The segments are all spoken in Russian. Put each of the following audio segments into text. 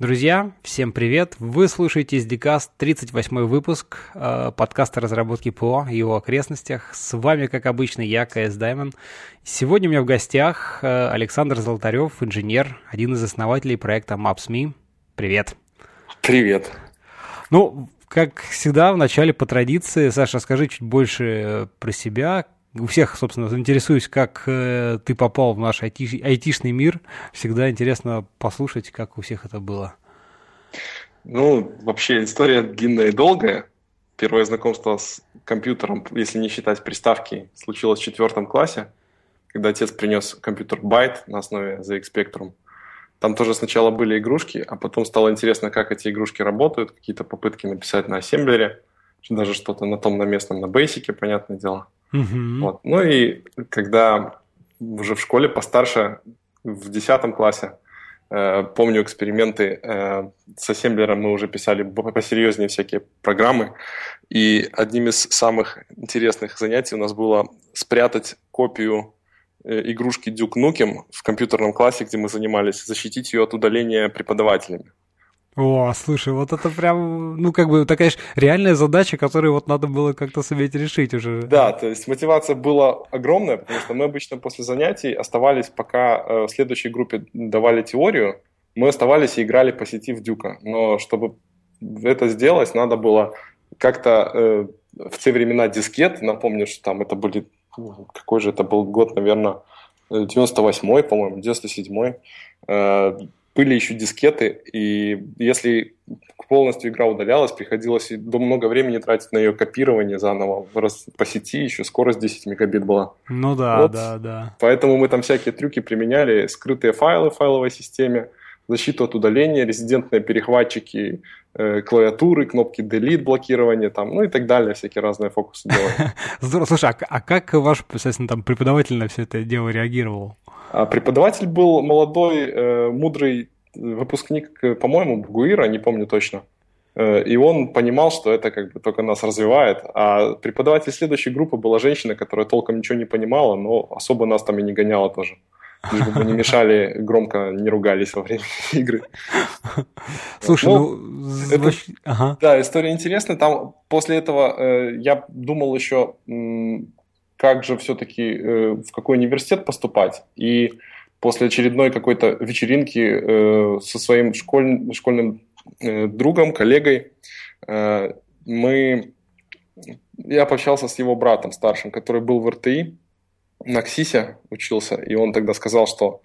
Друзья, всем привет! Вы слушаете SDCast, 38 выпуск э, подкаста разработки ПО и его окрестностях. С вами, как обычно, я, КС Даймон. Сегодня у меня в гостях э, Александр Золотарев, инженер, один из основателей проекта Maps.me. Привет! Привет! Ну, как всегда, в начале по традиции, Саша, расскажи чуть больше про себя, у всех, собственно, заинтересуюсь, как э, ты попал в наш айти, айтишный мир. Всегда интересно послушать, как у всех это было. Ну, вообще история длинная и долгая. Первое знакомство с компьютером, если не считать приставки, случилось в четвертом классе, когда отец принес компьютер Byte на основе ZX Spectrum. Там тоже сначала были игрушки, а потом стало интересно, как эти игрушки работают, какие-то попытки написать на ассемблере, даже что-то на том на местном, на Basic, понятное дело. Угу. Вот. Ну и когда уже в школе постарше, в 10 классе, э, помню эксперименты э, с ассемблером, мы уже писали посерьезнее всякие программы, и одним из самых интересных занятий у нас было спрятать копию э, игрушки Duke Nukem в компьютерном классе, где мы занимались, защитить ее от удаления преподавателями. О, слушай, вот это прям, ну, как бы такая же реальная задача, которую вот надо было как-то суметь решить уже. Да, то есть мотивация была огромная, потому что мы обычно после занятий оставались, пока э, в следующей группе давали теорию, мы оставались и играли по сети в Дюка. Но чтобы это сделать, надо было как-то э, в те времена дискет, напомню, что там это были, ну, какой же это был год, наверное, 98-й, по-моему, 97-й, э, были еще дискеты, и если полностью игра удалялась, приходилось много времени тратить на ее копирование заново раз по сети, еще скорость 10 мегабит была. Ну да, вот. да, да. Поэтому мы там всякие трюки применяли, скрытые файлы в файловой системе, защиту от удаления, резидентные перехватчики, э, клавиатуры, кнопки delete, блокирование там, ну и так далее, всякие разные фокусы делали. Здорово. Слушай, а, а как ваш, соответственно, там преподаватель на все это дело реагировал? А преподаватель был молодой, э, мудрый выпускник, э, по-моему, Гуира, не помню точно. Э, и он понимал, что это как бы только нас развивает. А преподаватель следующей группы была женщина, которая толком ничего не понимала, но особо нас там и не гоняла тоже. Лишь бы мы не мешали, громко не ругались во время игры. Слушай, ну... ну это, ага. Да, история интересная. Там после этого э, я думал еще, как же все-таки, э, в какой университет поступать. И после очередной какой-то вечеринки э, со своим школь, школьным э, другом, коллегой, э, мы, я пообщался с его братом старшим, который был в РТИ, на КСИСе учился, и он тогда сказал, что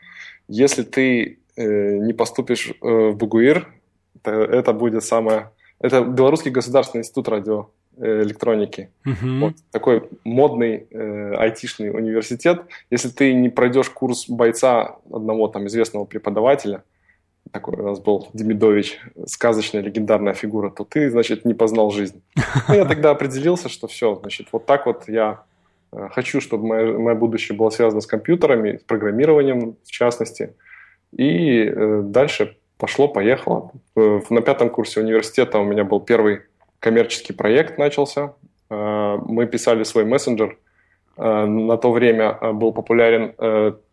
если ты э, не поступишь э, в Бугуир, то это будет самое... Это Белорусский государственный институт радио электроники. Uh-huh. Вот такой модный э, айтишный университет. Если ты не пройдешь курс бойца одного там известного преподавателя, такой у нас был Демидович, сказочная легендарная фигура, то ты, значит, не познал жизнь. Ну, я тогда определился, что все, значит, вот так вот я э, хочу, чтобы мое, мое будущее было связано с компьютерами, с программированием в частности. И э, дальше пошло-поехало. На пятом курсе университета у меня был первый коммерческий проект начался. Э, мы писали свой мессенджер. Э, на то время э, был популярен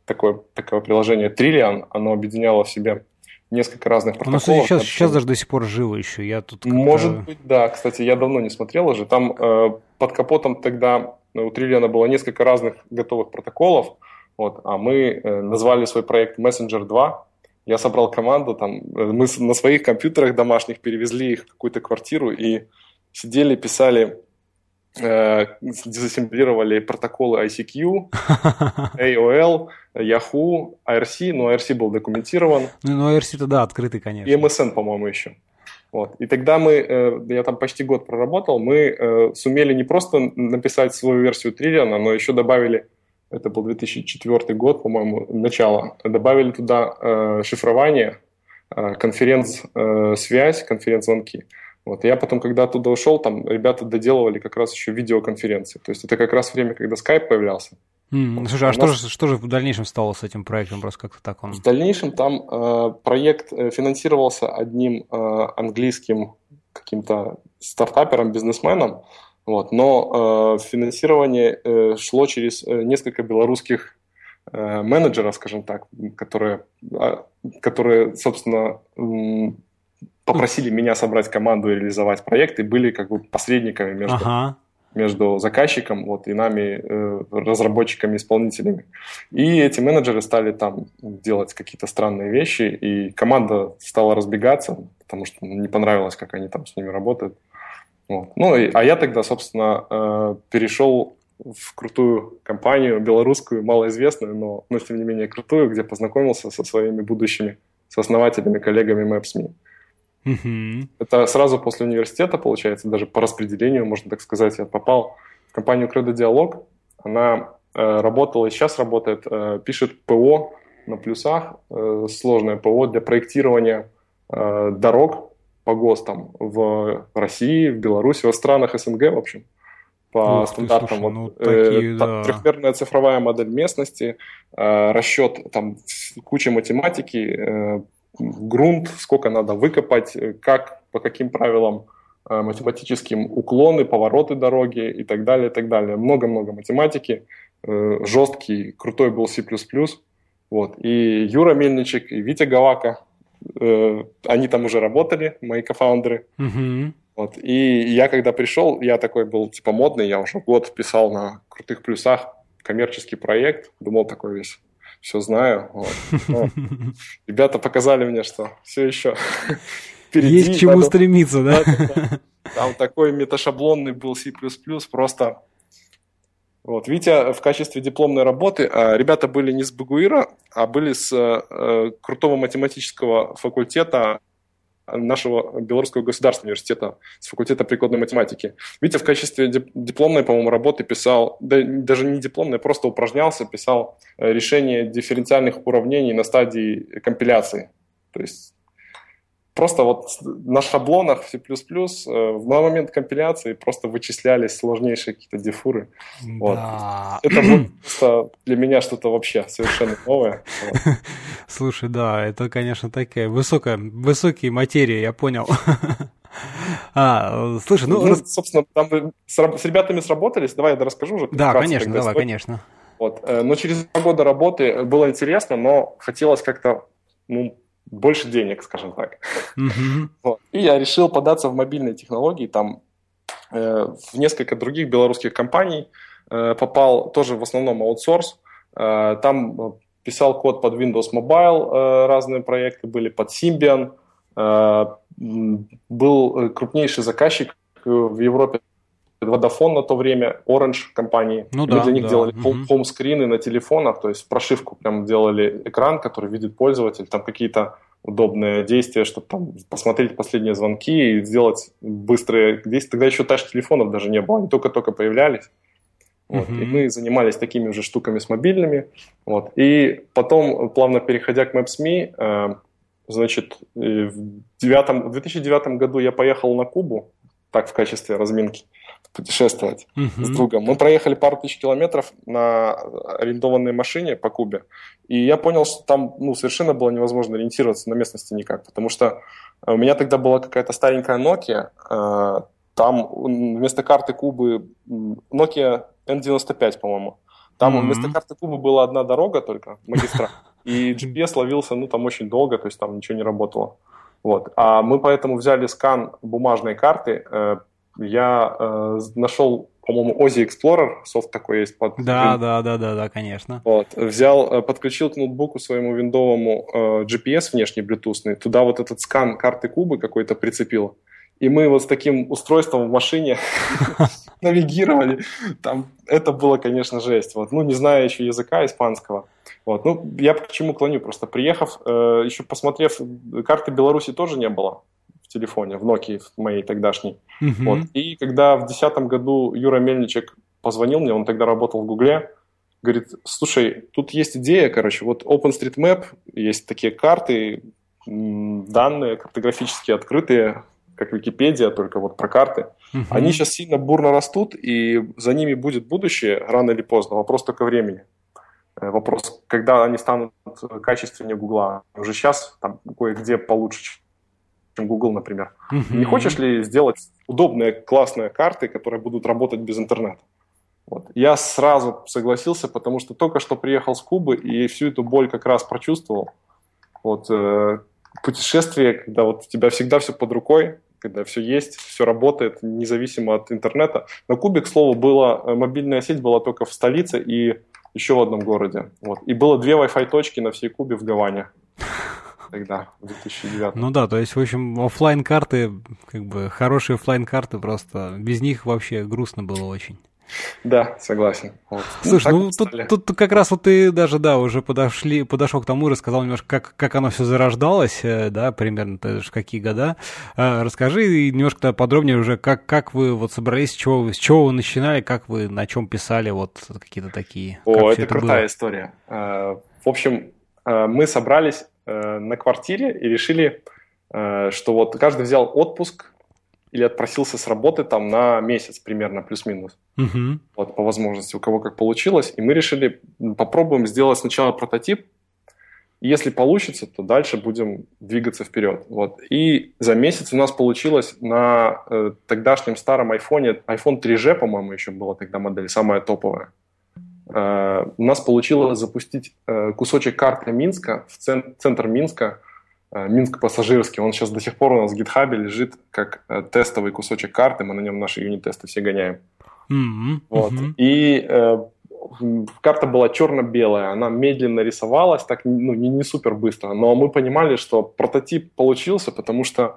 такое, такое приложение Trillion. Оно объединяло в себе несколько разных протоколов. Оно сейчас, сейчас даже до сих пор живо еще. Я тут Может быть, да. Кстати, я давно не смотрел уже. Там под капотом тогда у Trillion было несколько разных готовых протоколов. Вот, а мы назвали свой проект Messenger 2. Я собрал команду, там, мы на своих компьютерах домашних перевезли их в какую-то квартиру и сидели, писали, э, дезассемблировали протоколы ICQ, AOL, Yahoo, IRC, но IRC был документирован. Ну, ну IRC-то да, открытый, конечно. И MSN, по-моему, еще. Вот. И тогда мы, э, я там почти год проработал, мы э, сумели не просто написать свою версию Триллиана, но еще добавили, это был 2004 год, по-моему, начало, добавили туда э, шифрование, э, конференц-связь, э, конференц-звонки. Вот. Я потом, когда оттуда ушел, там ребята доделывали как раз еще видеоконференции. То есть это как раз время, когда Skype появлялся. Mm, вот. Слушай, а, а что, нас... же, что же в дальнейшем стало с этим проектом? Просто как-то так он... В дальнейшем там э, проект э, финансировался одним э, английским каким-то стартапером, бизнесменом, вот, но э, финансирование э, шло через э, несколько белорусских э, менеджеров, скажем так, которые, э, которые собственно, попросили меня собрать команду и реализовать проект, и были как бы посредниками между, ага. между заказчиком вот, и нами, э, разработчиками, исполнителями. И эти менеджеры стали там делать какие-то странные вещи, и команда стала разбегаться, потому что не понравилось, как они там с ними работают. Вот. Ну, и, а я тогда, собственно, э, перешел в крутую компанию, белорусскую, малоизвестную, но, но тем не менее крутую, где познакомился со своими будущими сооснователями, коллегами Maps.me. Mm-hmm. Это сразу после университета, получается, даже по распределению, можно так сказать, я попал в компанию Credo Dialog. Она э, работала и сейчас работает, э, пишет ПО на плюсах, э, сложное ПО для проектирования э, дорог по ГОСТам в России, в Беларуси, во странах СНГ, в общем по Ух стандартам. Ты, слушай, вот, ну, э, такие, э, да. Трехмерная цифровая модель местности, э, расчет, там куча математики, э, грунт, сколько надо выкопать, э, как, по каким правилам э, математическим уклоны, повороты дороги и так далее, и так далее. Много-много математики, э, жесткий, крутой был C++. Вот. И Юра Мельничек, и Витя Галака, э, они там уже работали, мои кофаундеры. Угу. Вот. И я когда пришел, я такой был типа модный, я уже год писал на крутых плюсах коммерческий проект, думал такой весь, все знаю. Вот. Ребята показали мне, что все еще впереди. Есть к чему стремиться, да? Там такой меташаблонный был C++, просто вот, Витя в качестве дипломной работы, а ребята были не с Багуира, а были с э, крутого математического факультета нашего Белорусского государственного университета с факультета прикладной математики. Витя в качестве дипломной, по-моему, работы писал, да, даже не дипломной, просто упражнялся, писал э, решение дифференциальных уравнений на стадии компиляции. То есть просто вот на шаблонах в C++ э, в момент компиляции просто вычислялись сложнейшие какие-то дефуры. Да. Вот. Это вот просто для меня что-то вообще совершенно новое. Слушай, да, это, конечно, такая высокая, высокие материи, я понял. А, слушай, ну... ну собственно, там с, с ребятами сработались, давай я расскажу уже. Да, конечно, давай, историю. конечно. Вот. Э, но через два года работы было интересно, но хотелось как-то ну, больше денег, скажем так. Mm-hmm. Вот. И я решил податься в мобильные технологии, там э, в несколько других белорусских компаний э, попал тоже в основном аутсорс. Э, там писал код под Windows Mobile, э, разные проекты были под Symbian. Э, был крупнейший заказчик в Европе Vodafone на то время, Orange компании. Ну, да, Мы для них да. делали угу. хоум-скрины на телефонах, то есть прошивку прям делали экран, который видит пользователь, там какие-то удобные действия, чтобы там посмотреть последние звонки и сделать быстрые действия. Тогда еще тач-телефонов даже не было, они только-только появлялись. Вот. Uh-huh. И мы занимались такими уже штуками с мобильными. Вот. И потом, плавно переходя к Maps.me, э, значит, э, в, девятом, в 2009 году я поехал на Кубу, так в качестве разминки путешествовать uh-huh. с другом. Мы проехали пару тысяч километров на арендованной машине по Кубе, и я понял, что там ну, совершенно было невозможно ориентироваться на местности никак, потому что у меня тогда была какая-то старенькая Nokia, э, там вместо карты Кубы Nokia N95, по-моему. Там mm-hmm. вместо карты Кубы была одна дорога только, магистраль. И GPS ловился, ну, там очень долго, то есть там ничего не работало. Вот. А мы поэтому взяли скан бумажной карты, э, я э, нашел, по-моему, Ozzy Explorer, софт такой есть под... Да, да, да, да, да, конечно. Вот, взял, э, подключил к ноутбуку своему виндовому э, GPS внешний, блютусный, туда вот этот скан карты кубы какой-то прицепил, и мы вот с таким устройством в машине навигировали. Там это было, конечно, жесть. Вот. Ну, не зная еще языка испанского. Вот. Ну, я к чему клоню? Просто приехав, э, еще посмотрев, карты Беларуси тоже не было телефоне, в Nokia в моей тогдашней. Uh-huh. Вот. И когда в 2010 году Юра Мельничек позвонил мне, он тогда работал в Гугле, говорит, слушай, тут есть идея, короче, вот OpenStreetMap, есть такие карты, данные картографически открытые, как Википедия, только вот про карты. Uh-huh. Они сейчас сильно бурно растут, и за ними будет будущее рано или поздно. Вопрос только времени. Э, вопрос, когда они станут качественнее Гугла. Уже сейчас там кое-где получше, чем Google, например. Mm-hmm. Не хочешь ли сделать удобные, классные карты, которые будут работать без интернета? Вот. Я сразу согласился, потому что только что приехал с Кубы и всю эту боль как раз прочувствовал. Вот, э, путешествие, когда вот у тебя всегда все под рукой, когда все есть, все работает, независимо от интернета. На Кубе, к слову, была, э, мобильная сеть была только в столице и еще в одном городе. Вот. И было две Wi-Fi точки на всей Кубе в Гаване. Тогда, в 2009. Ну да, то есть, в общем, офлайн карты как бы хорошие офлайн карты просто без них вообще грустно было очень. Да, согласен. Вот. Слушай, ну, ну тут, тут как раз вот ты даже, да, уже подошли, подошел к тому, рассказал немножко, как, как оно все зарождалось, э, да, примерно, ты же какие года. А, расскажи немножко подробнее уже, как, как вы вот собрались, с чего, с чего вы начинали, как вы на чем писали, вот какие-то такие. О, это, это крутая было? история. А, в общем, мы собрались э, на квартире и решили, э, что вот каждый взял отпуск или отпросился с работы там на месяц примерно, плюс-минус. Угу. Вот по возможности, у кого как получилось. И мы решили, попробуем сделать сначала прототип, если получится, то дальше будем двигаться вперед. Вот. И за месяц у нас получилось на э, тогдашнем старом айфоне, iPhone 3G, по-моему, еще была тогда модель, самая топовая. Э, у нас получилось запустить э, кусочек карты Минска в цен, центр Минска – Э, Минск пассажирский, он сейчас до сих пор у нас в GitHub лежит как тестовый кусочек карты, мы на нем наши юнит-тесты все гоняем. Mm-hmm. Вот. Mm-hmm. И э, карта была черно-белая, она медленно рисовалась, так ну, не, не супер быстро, но мы понимали, что прототип получился, потому что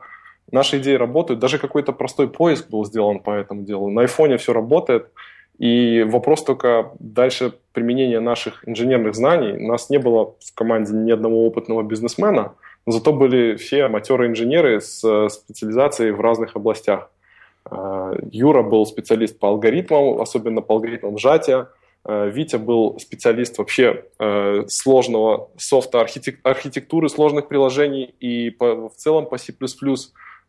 наши идеи работают, даже какой-то простой поиск был сделан по этому делу. На айфоне все работает, и вопрос только дальше применения наших инженерных знаний. У нас не было в команде ни одного опытного бизнесмена, но зато были все матерые-инженеры с э, специализацией в разных областях. Э, Юра был специалист по алгоритмам, особенно по алгоритмам сжатия. Э, Витя был специалист вообще сложного софта, архитектуры сложных приложений и в целом по C++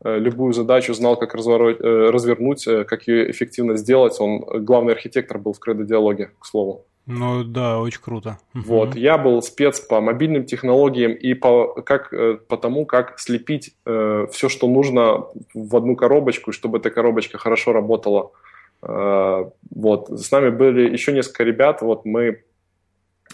любую задачу знал, как развернуть, как ее эффективно сделать. Он главный архитектор был в кредо-диалоге, к слову. Ну да, очень круто. Вот, я был спец по мобильным технологиям и по, как, э, по тому, как слепить э, все, что нужно в одну коробочку, чтобы эта коробочка хорошо работала. Э, вот, с нами были еще несколько ребят, вот мы,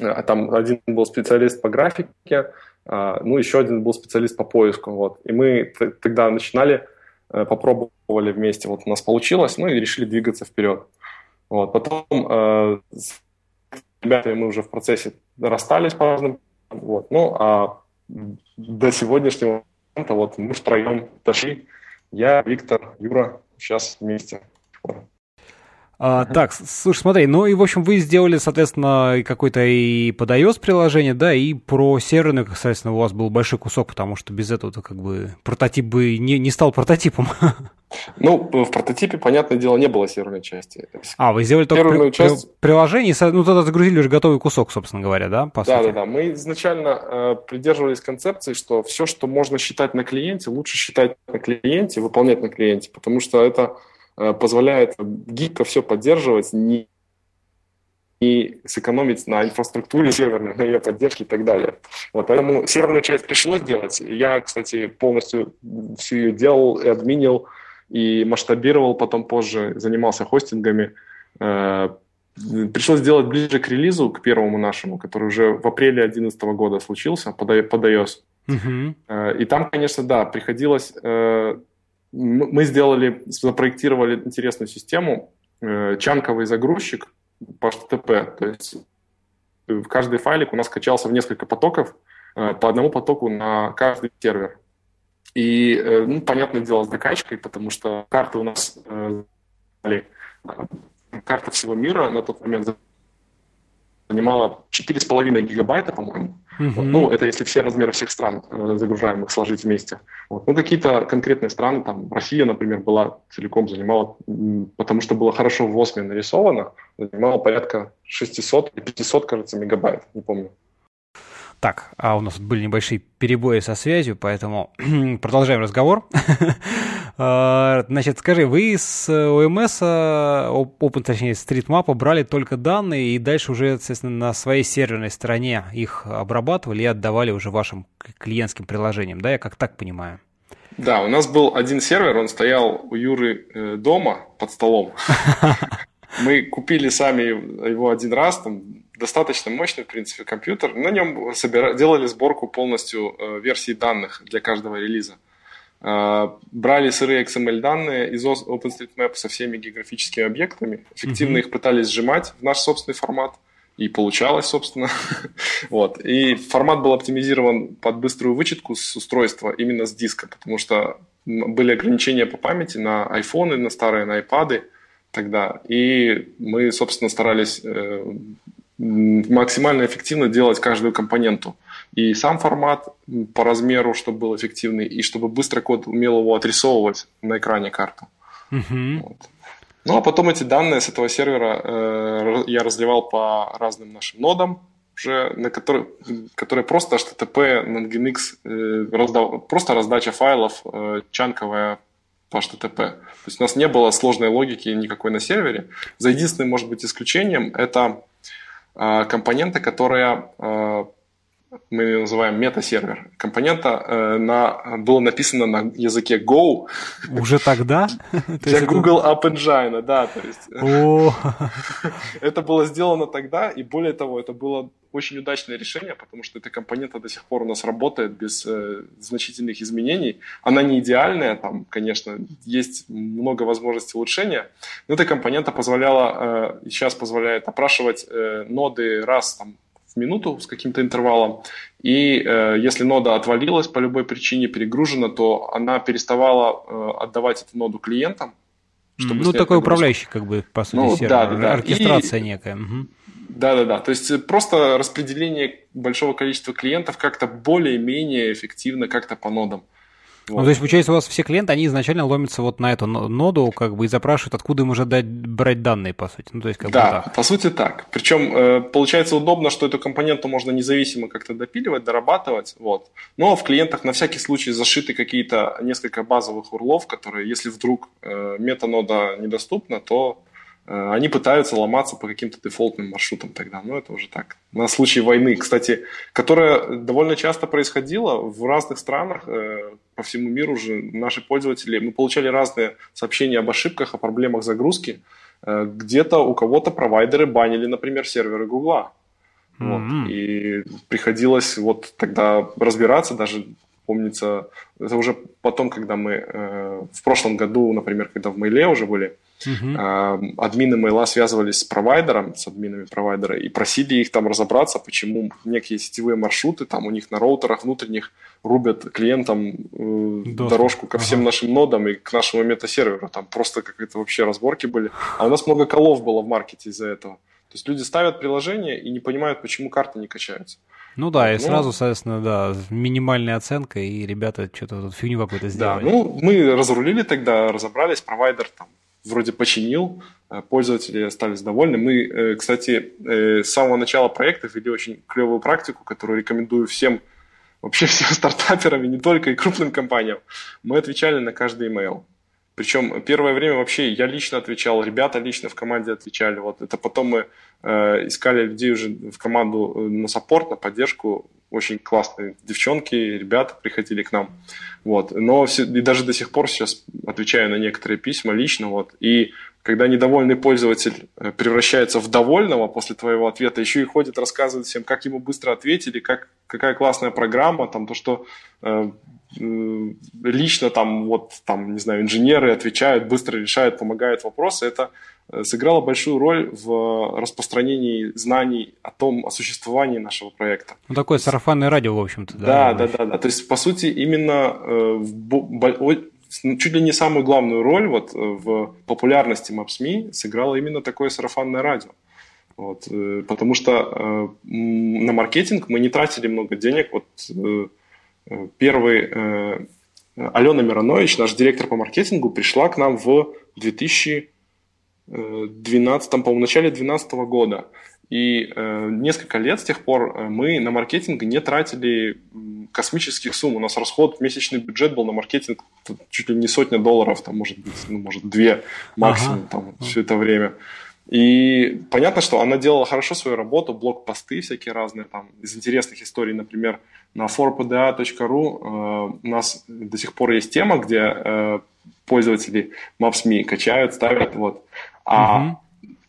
э, там один был специалист по графике, э, ну еще один был специалист по поиску, вот, и мы тогда начинали, э, попробовали вместе, вот у нас получилось, ну и решили двигаться вперед. Вот, потом э, ребята мы уже в процессе расстались по разным. Вот. Ну, а до сегодняшнего момента вот мы втроем дошли. Я, Виктор, Юра, сейчас вместе. А, uh-huh. Так, слушай, смотри, ну и, в общем, вы сделали, соответственно, какой-то и под iOS приложение, да, и про серверный, соответственно, у вас был большой кусок, потому что без этого как бы прототип бы не, не стал прототипом. Ну, в прототипе, понятное дело, не было серверной части. А, вы сделали только при, часть... при, приложение, ну, тогда загрузили уже готовый кусок, собственно говоря, да, по да, сути? Да, да, Мы изначально э, придерживались концепции, что все, что можно считать на клиенте, лучше считать на клиенте, выполнять на клиенте, потому что это позволяет гибко все поддерживать, не, не сэкономить на инфраструктуре серверной, на ее поддержке и так далее. Вот, поэтому серверную часть пришлось делать. Я, кстати, полностью все ее делал и админил, и масштабировал потом позже, занимался хостингами. Э, пришлось сделать ближе к релизу, к первому нашему, который уже в апреле 2011 года случился под iOS. Uh-huh. И там, конечно, да, приходилось мы сделали, запроектировали интересную систему, э, чанковый загрузчик по HTTP, то есть в каждый файлик у нас качался в несколько потоков, э, по одному потоку на каждый сервер. И, э, ну, понятное дело, с докачкой, потому что карты у нас карта всего мира на тот момент занимала 4,5 гигабайта, по-моему. Uh-huh. Ну, это если все размеры всех стран э, загружаемых сложить вместе. Вот. Ну, какие-то конкретные страны, там, Россия, например, была целиком занимала, потому что было хорошо в ОСМе нарисовано, занимала порядка 600 или 500, кажется, мегабайт, не помню. Так, а у нас были небольшие перебои со связью, поэтому продолжаем разговор. А, значит, скажи, вы с OMS, Open, точнее, StreetMap брали только данные и дальше уже, естественно, на своей серверной стороне их обрабатывали и отдавали уже вашим клиентским приложениям, да, я как так понимаю? Да, у нас был один сервер, он стоял у Юры э, дома под столом. Мы купили сами его один раз, там, достаточно мощный, в принципе, компьютер. На нем собира... делали сборку полностью э, версий данных для каждого релиза. Э, брали сырые XML данные из OpenStreetMap со всеми географическими объектами, эффективно mm-hmm. их пытались сжимать в наш собственный формат, и получалось, собственно. вот. И формат был оптимизирован под быструю вычетку с устройства именно с диска, потому что были ограничения по памяти на iPhone, на старые, на iPad тогда. И мы, собственно, старались э, максимально эффективно делать каждую компоненту. И сам формат по размеру, чтобы был эффективный, и чтобы быстро код умел его отрисовывать на экране. Uh-huh. Вот. Ну, а потом эти данные с этого сервера э, я разливал по разным нашим нодам, уже на которые, которые просто HTTP, Nginx, э, раздав, просто раздача файлов э, чанковая по HTTP. То есть у нас не было сложной логики никакой на сервере. За единственным, может быть, исключением это э, компонента, которая э, мы ее называем мета-сервер. Компонента э, на, было написано на языке Go. Уже тогда? Для Google App Engine, да. То есть, это было сделано тогда, и более того, это было очень удачное решение, потому что эта компонента до сих пор у нас работает без э, значительных изменений. Она не идеальная, там, конечно, есть много возможностей улучшения, но эта компонента позволяла, э, сейчас позволяет опрашивать э, ноды раз там, в минуту с каким-то интервалом. И э, если нода отвалилась по любой причине, перегружена, то она переставала э, отдавать эту ноду клиентам. Чтобы ну, такой управляющий, как бы, по сути, ну, сервер. Да, да, да. Оркестрация и, некая. Угу. Да-да-да, то есть просто распределение большого количества клиентов как-то более-менее эффективно как-то по нодам. Вот. Ну, то есть, получается, у вас все клиенты, они изначально ломятся вот на эту ноду, как бы, и запрашивают, откуда им уже дать, брать данные, по сути. Ну, то есть, как да, бы так. по сути так. Причем, э, получается удобно, что эту компоненту можно независимо как-то допиливать, дорабатывать, вот. Но в клиентах на всякий случай зашиты какие-то несколько базовых урлов, которые, если вдруг э, метанода недоступна, то они пытаются ломаться по каким-то дефолтным маршрутам тогда. Но это уже так. На случай войны, кстати, которая довольно часто происходила в разных странах, э, по всему миру уже наши пользователи, мы получали разные сообщения об ошибках, о проблемах загрузки. Э, где-то у кого-то провайдеры банили, например, серверы Гугла. Вот. Mm-hmm. И приходилось вот тогда разбираться, даже помнится, это уже потом, когда мы э, в прошлом году, например, когда в Мейле уже были, Uh-huh. Админы мейла связывались с провайдером, с админами провайдера, и просили их там разобраться, почему некие сетевые маршруты там у них на роутерах внутренних рубят клиентам э, дорожку ко всем ага. нашим нодам и к нашему метасерверу. Там просто какие-то вообще разборки были. А у нас много колов было в маркете из-за этого. То есть люди ставят приложение и не понимают, почему карты не качаются. Ну да, и ну, сразу, соответственно, да, минимальная оценка, и ребята что-то тут фигню какую-то сделали. Да, ну мы разрулили тогда, разобрались, провайдер там вроде починил, э, пользователи остались довольны. Мы, э, кстати, э, с самого начала проекта ввели очень клевую практику, которую рекомендую всем, вообще всем стартаперам, и не только, и крупным компаниям. Мы отвечали на каждый email. Причем первое время вообще я лично отвечал, ребята лично в команде отвечали. Вот это потом мы э, искали людей уже в команду на саппорт, на поддержку. Очень классные девчонки, ребята приходили к нам. Вот. Но все, и даже до сих пор сейчас отвечаю на некоторые письма лично. Вот. И когда недовольный пользователь э, превращается в довольного после твоего ответа, еще и ходит, рассказывает всем, как ему быстро ответили, как, какая классная программа, там, то, что э, э, лично там, вот, там, не знаю, инженеры отвечают, быстро решают, помогают вопросы, это э, сыграло большую роль в распространении знаний о том, о существовании нашего проекта. Ну, такое сарафанное радио, в общем-то. Да, да, да, да, да. То есть, по сути, именно э, в, ну, чуть ли не самую главную роль вот э, в популярности Maps.me сыграло именно такое сарафанное радио. Вот, э, потому что э, на маркетинг мы не тратили много денег. Вот первый Алена Миронович, наш директор по маркетингу, пришла к нам в 2012, по-моему, начале 2012 года. И э, несколько лет с тех пор э, мы на маркетинг не тратили космических сумм. У нас расход, месячный бюджет был на маркетинг чуть ли не сотня долларов, там, может быть, ну, может, две максимум ага. там, все это время. И понятно, что она делала хорошо свою работу, блог-посты всякие разные, там, из интересных историй, например, на forpda.ru э, у нас до сих пор есть тема, где э, пользователи Maps.me качают, ставят, вот. А угу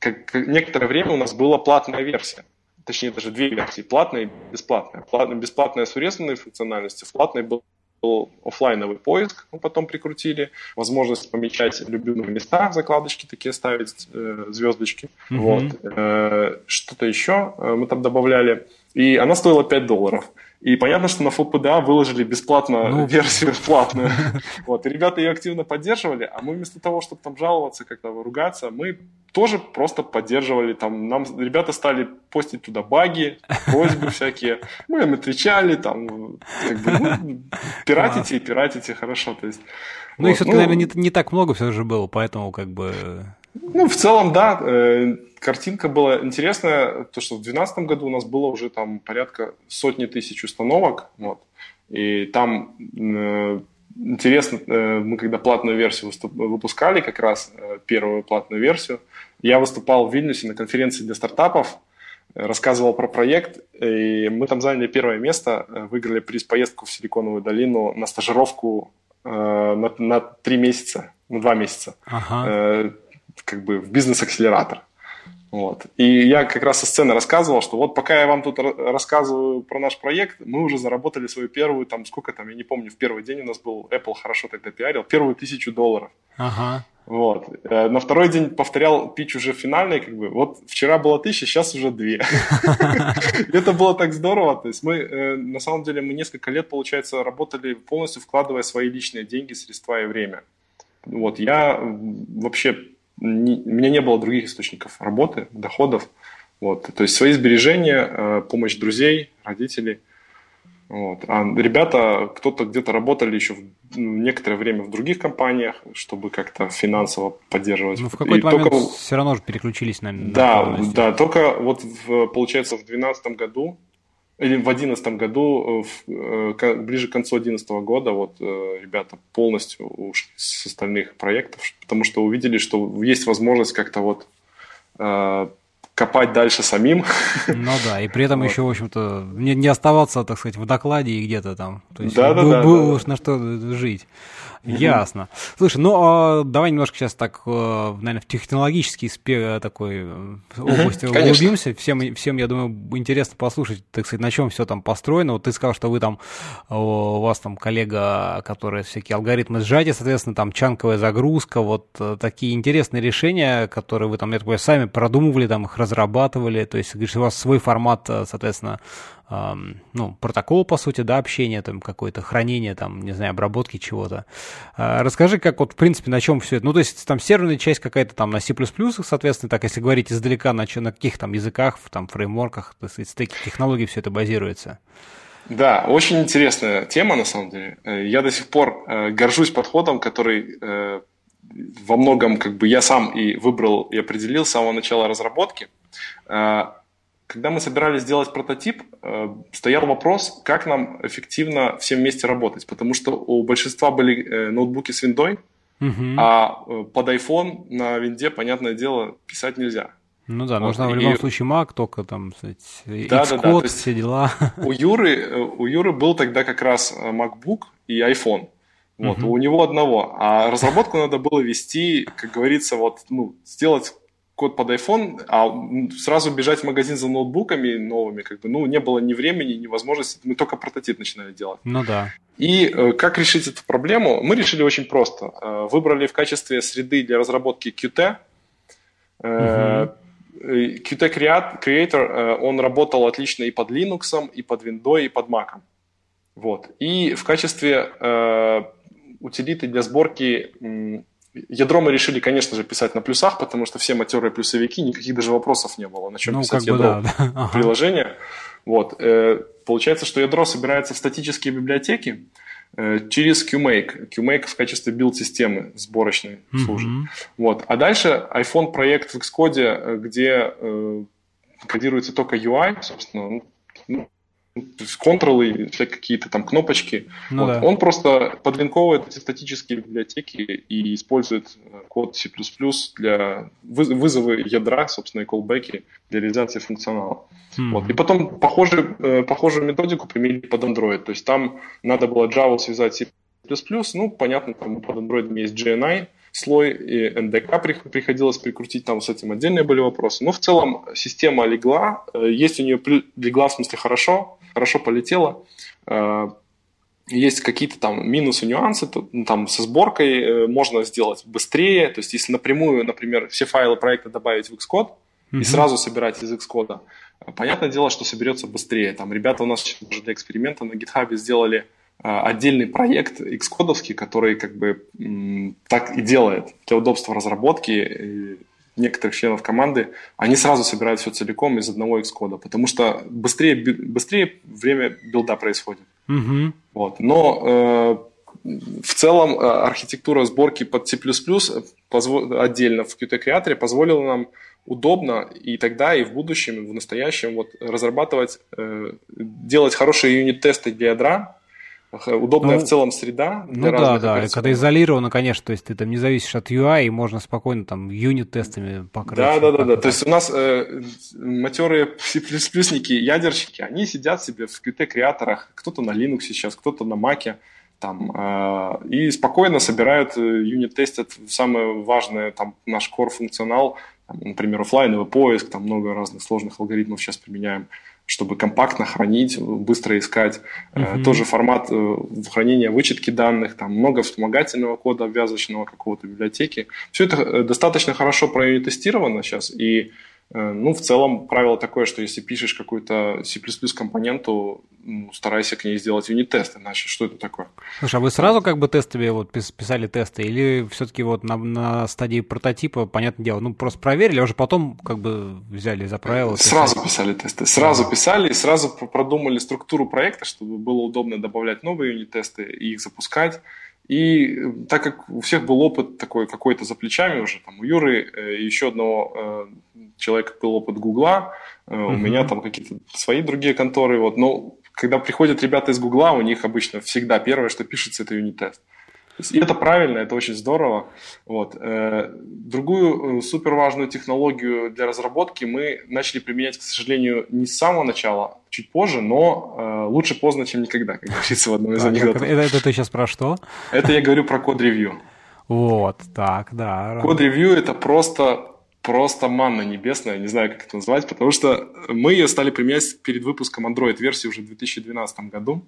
как, некоторое время у нас была платная версия. точнее даже две версии, платная и бесплатная. Платная, бесплатная с урезанной функциональностью, в платной был был офлайновый поиск, мы потом прикрутили, возможность помечать любимые места, закладочки такие ставить, э, звездочки. Mm-hmm. Вот. Э, что-то еще э, мы там добавляли. И она стоила 5 долларов. И понятно, что на FOPDA выложили бесплатно ну... версию платную. Вот, и ребята ее активно поддерживали, а мы вместо того, чтобы там жаловаться, как-то ругаться, мы тоже просто поддерживали. Там, нам ребята стали постить туда баги, просьбы всякие. Мы им отвечали, там, как бы, ну, пиратите и пиратите, хорошо. То есть, ну, вот, их все-таки, ну, наверное, не, не так много все же было, поэтому как бы... Ну, в целом, да. Э, картинка была интересная, то, что в 2012 году у нас было уже там порядка сотни тысяч установок, вот, и там э, интересно, э, мы когда платную версию выпускали, как раз э, первую платную версию, я выступал в Вильнюсе на конференции для стартапов, рассказывал про проект, и мы там заняли первое место, выиграли приз поездку в Силиконовую долину на стажировку на, на три месяца, на два месяца, ага. Как бы в бизнес-акселератор. Вот. И я как раз со сцены рассказывал, что вот пока я вам тут рассказываю про наш проект, мы уже заработали свою первую, там, сколько там, я не помню, в первый день у нас был, Apple хорошо тогда пиарил, первую тысячу долларов. Ага. Вот. Э, на второй день повторял пич уже финальный, как бы, вот вчера было тысяча, сейчас уже две. Это было так здорово, то есть мы, э, на самом деле, мы несколько лет, получается, работали полностью вкладывая свои личные деньги, средства и время. Вот, я вообще не, у меня не было других источников работы, доходов. Вот. То есть свои сбережения, э, помощь друзей, родителей. Вот. А ребята, кто-то где-то работали еще ну, некоторое время в других компаниях, чтобы как-то финансово поддерживать. Ну, в какой-то момент только... все равно же переключились на... Да, да, только вот в, получается в 2012 году или в 2011 году, э, э, ближе к концу 2011 года, вот э, ребята полностью ушли с остальных проектов, потому что увидели, что есть возможность как-то вот копать дальше самим. Ну да, и при этом вот. еще, в общем-то, не, не оставаться, так сказать, в докладе и где-то там. То есть да, да, да, было да, на что жить. Ясно. Слушай, ну а давай немножко сейчас так, э, наверное, в технологический спе такой э, области углубимся. Всем, всем, я думаю, интересно послушать, так сказать, на чем все там построено. Вот ты сказал, что вы там, у вас там коллега, который всякие алгоритмы сжатия, соответственно, там чанковая загрузка, вот э, такие интересные решения, которые вы там, я такой, сами продумывали, там их разрабатывали. То есть, говоришь, у вас свой формат, соответственно, ну, протокол, по сути, да, общения, там, какое-то хранение, там, не знаю, обработки чего-то. А, расскажи, как вот, в принципе, на чем все это, ну, то есть, там, серверная часть какая-то там на C++, соответственно, так, если говорить издалека, на, на каких там языках, там, фреймворках, стеки технологий все это базируется. Да, очень интересная тема, на самом деле. Э, я до сих пор э, горжусь подходом, который э, во многом, как бы, я сам и выбрал и определил с самого начала разработки когда мы собирались сделать прототип, э, стоял вопрос, как нам эффективно всем вместе работать, потому что у большинства были э, ноутбуки с виндой, угу. а э, под iPhone на винде, понятное дело, писать нельзя. Ну да, вот, нужно в любом случае Mac, только там, кстати, да, да, да, все дела. У Юры, у Юры был тогда как раз MacBook и iPhone. Вот, угу. у него одного. А разработку надо было вести, как говорится, вот, ну, сделать код под iPhone, а сразу бежать в магазин за ноутбуками новыми, как бы, ну, не было ни времени, ни возможности, мы только прототип начинали делать. Ну да. И э, как решить эту проблему? Мы решили очень просто. Э, выбрали в качестве среды для разработки Qt. Э, Qt Creator, э, он работал отлично и под Linux, и под Windows, и под Mac. Вот. И в качестве э, утилиты для сборки Ядро мы решили, конечно же, писать на плюсах, потому что все матерые плюсовики, никаких даже вопросов не было, на чем ну, писать ядро да, да. Ага. приложения. Вот. Э, получается, что ядро собирается в статические библиотеки э, через QMake. QMake в качестве билд-системы сборочной mm-hmm. служит. Вот. А дальше iPhone проект в Xcode, э, где кодируется только UI, собственно, ну, контролы, какие-то там кнопочки. Ну, вот. да. Он просто подлинковывает эти статические библиотеки и использует э, код C++ для вызова ядра, собственно, и callback для реализации функционала. Mm-hmm. Вот. И потом похожую, э, похожую методику применили под Android. То есть там надо было Java связать C++, ну, понятно, там под Android есть GNI, слой, и НДК приходилось прикрутить, там с этим отдельные были вопросы. Но в целом система легла, э, есть у нее легла в смысле хорошо, хорошо полетела. Э, есть какие-то там минусы, нюансы, ну, там со сборкой э, можно сделать быстрее, то есть если напрямую, например, все файлы проекта добавить в Xcode mm-hmm. и сразу собирать из Xcode, понятное дело, что соберется быстрее. Там ребята у нас уже для эксперимента на GitHub сделали отдельный проект Xcode, который как бы так и делает для удобства разработки некоторых членов команды, они сразу собирают все целиком из одного Xcode, потому что быстрее, быстрее время билда происходит. Угу. Вот. Но э, в целом э, архитектура сборки под C++ позво- отдельно в Qt Creator позволила нам удобно и тогда, и в будущем, и в настоящем вот, разрабатывать, э, делать хорошие юнит-тесты для ядра, удобная ну, в целом среда. Для ну да, да, когда изолировано, конечно, то есть ты там не зависишь от UI, и можно спокойно там юнит-тестами покрыть. Да, да, да, да, то есть у нас э, матерые C++-ники, ядерщики, они сидят себе в Qt-креаторах, кто-то на Linux сейчас, кто-то на Mac, там, э, и спокойно собирают, э, юнит-тестят самое важное, там, наш core функционал, например, офлайновый поиск, там много разных сложных алгоритмов сейчас применяем, чтобы компактно хранить, быстро искать. Uh-huh. Тоже формат э, хранения вычетки данных, там много вспомогательного кода, обвязочного какого-то библиотеки. Все это э, достаточно хорошо проинтестировано сейчас, и Э, ну, в целом, правило такое, что если пишешь какую-то C++ компоненту, ну, старайся к ней сделать юнит-тест, иначе что это такое? Слушай, а вы сразу как бы тестами вот писали тесты, или все-таки вот на, на стадии прототипа, понятное дело, ну, просто проверили, а уже потом как бы взяли за правило? Сразу писали тесты, сразу писали и сразу продумали структуру проекта, чтобы было удобно добавлять новые юнит-тесты и их запускать. И так как у всех был опыт такой какой-то за плечами уже, там у Юры э, еще одного э, человека был опыт Гугла, э, у меня там какие-то свои другие конторы, вот, но когда приходят ребята из Гугла, у них обычно всегда первое, что пишется, это юнит-тест. И это правильно, это очень здорово. Вот. Э, другую э, супер важную технологию для разработки мы начали применять, к сожалению, не с самого начала, чуть позже, но э, лучше поздно, чем никогда, как говорится в одном из анекдотов. Это, это ты сейчас про что? Это я говорю про код-ревью. Вот, так, да. Код-ревью это просто просто манна небесная, не знаю, как это назвать, потому что мы ее стали применять перед выпуском Android-версии уже в 2012 году,